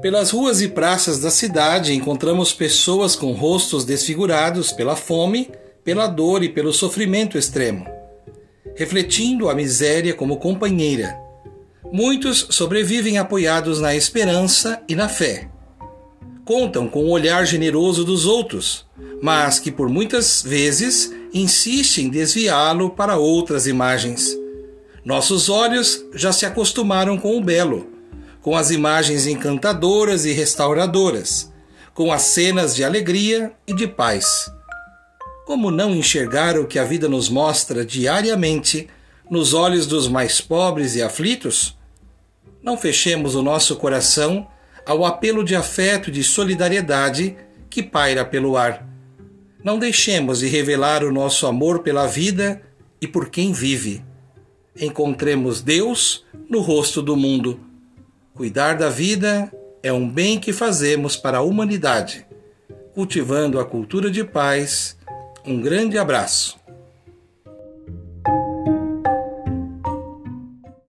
Pelas ruas e praças da cidade encontramos pessoas com rostos desfigurados pela fome, pela dor e pelo sofrimento extremo, refletindo a miséria como companheira. Muitos sobrevivem apoiados na esperança e na fé. Contam com o olhar generoso dos outros, mas que por muitas vezes insiste em desviá-lo para outras imagens. Nossos olhos já se acostumaram com o belo com as imagens encantadoras e restauradoras, com as cenas de alegria e de paz. Como não enxergar o que a vida nos mostra diariamente nos olhos dos mais pobres e aflitos? Não fechemos o nosso coração ao apelo de afeto e de solidariedade que paira pelo ar. Não deixemos de revelar o nosso amor pela vida e por quem vive. Encontremos Deus no rosto do mundo Cuidar da vida é um bem que fazemos para a humanidade. Cultivando a cultura de paz, um grande abraço.